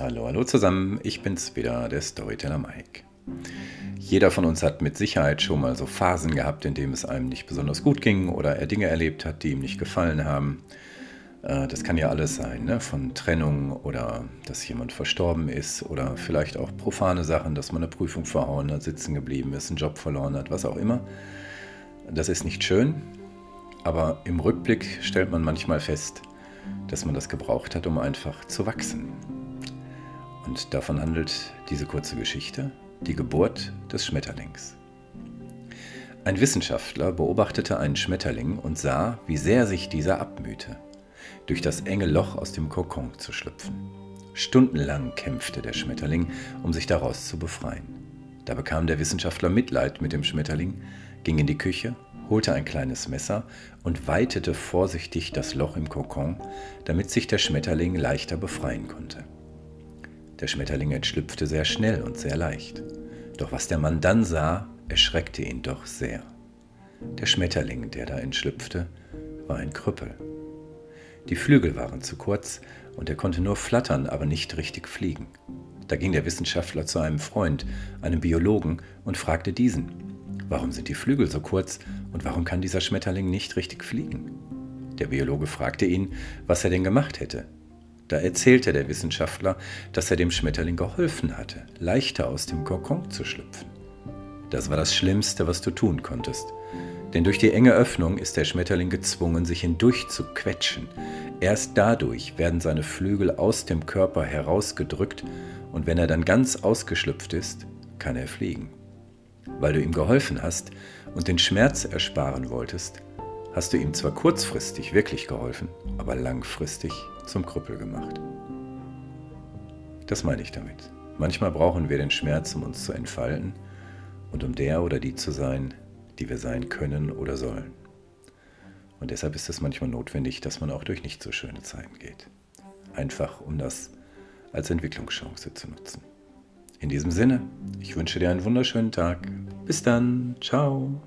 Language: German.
Hallo zusammen, ich bin's wieder, der Storyteller Mike. Jeder von uns hat mit Sicherheit schon mal so Phasen gehabt, in denen es einem nicht besonders gut ging oder er Dinge erlebt hat, die ihm nicht gefallen haben. Äh, das kann ja alles sein, ne? von Trennung oder dass jemand verstorben ist oder vielleicht auch profane Sachen, dass man eine Prüfung verhauen hat, sitzen geblieben ist, einen Job verloren hat, was auch immer. Das ist nicht schön, aber im Rückblick stellt man manchmal fest, dass man das gebraucht hat, um einfach zu wachsen. Und davon handelt diese kurze Geschichte, die Geburt des Schmetterlings. Ein Wissenschaftler beobachtete einen Schmetterling und sah, wie sehr sich dieser abmühte, durch das enge Loch aus dem Kokon zu schlüpfen. Stundenlang kämpfte der Schmetterling, um sich daraus zu befreien. Da bekam der Wissenschaftler Mitleid mit dem Schmetterling, ging in die Küche, holte ein kleines Messer und weitete vorsichtig das Loch im Kokon, damit sich der Schmetterling leichter befreien konnte. Der Schmetterling entschlüpfte sehr schnell und sehr leicht. Doch was der Mann dann sah, erschreckte ihn doch sehr. Der Schmetterling, der da entschlüpfte, war ein Krüppel. Die Flügel waren zu kurz und er konnte nur flattern, aber nicht richtig fliegen. Da ging der Wissenschaftler zu einem Freund, einem Biologen, und fragte diesen, warum sind die Flügel so kurz und warum kann dieser Schmetterling nicht richtig fliegen? Der Biologe fragte ihn, was er denn gemacht hätte. Da erzählte der Wissenschaftler, dass er dem Schmetterling geholfen hatte, leichter aus dem Kokon zu schlüpfen. Das war das Schlimmste, was du tun konntest. Denn durch die enge Öffnung ist der Schmetterling gezwungen, sich hindurch zu quetschen. Erst dadurch werden seine Flügel aus dem Körper herausgedrückt und wenn er dann ganz ausgeschlüpft ist, kann er fliegen. Weil du ihm geholfen hast und den Schmerz ersparen wolltest, hast du ihm zwar kurzfristig wirklich geholfen, aber langfristig zum Krüppel gemacht. Das meine ich damit. Manchmal brauchen wir den Schmerz, um uns zu entfalten und um der oder die zu sein, die wir sein können oder sollen. Und deshalb ist es manchmal notwendig, dass man auch durch nicht so schöne Zeiten geht. Einfach um das als Entwicklungschance zu nutzen. In diesem Sinne, ich wünsche dir einen wunderschönen Tag. Bis dann. Ciao.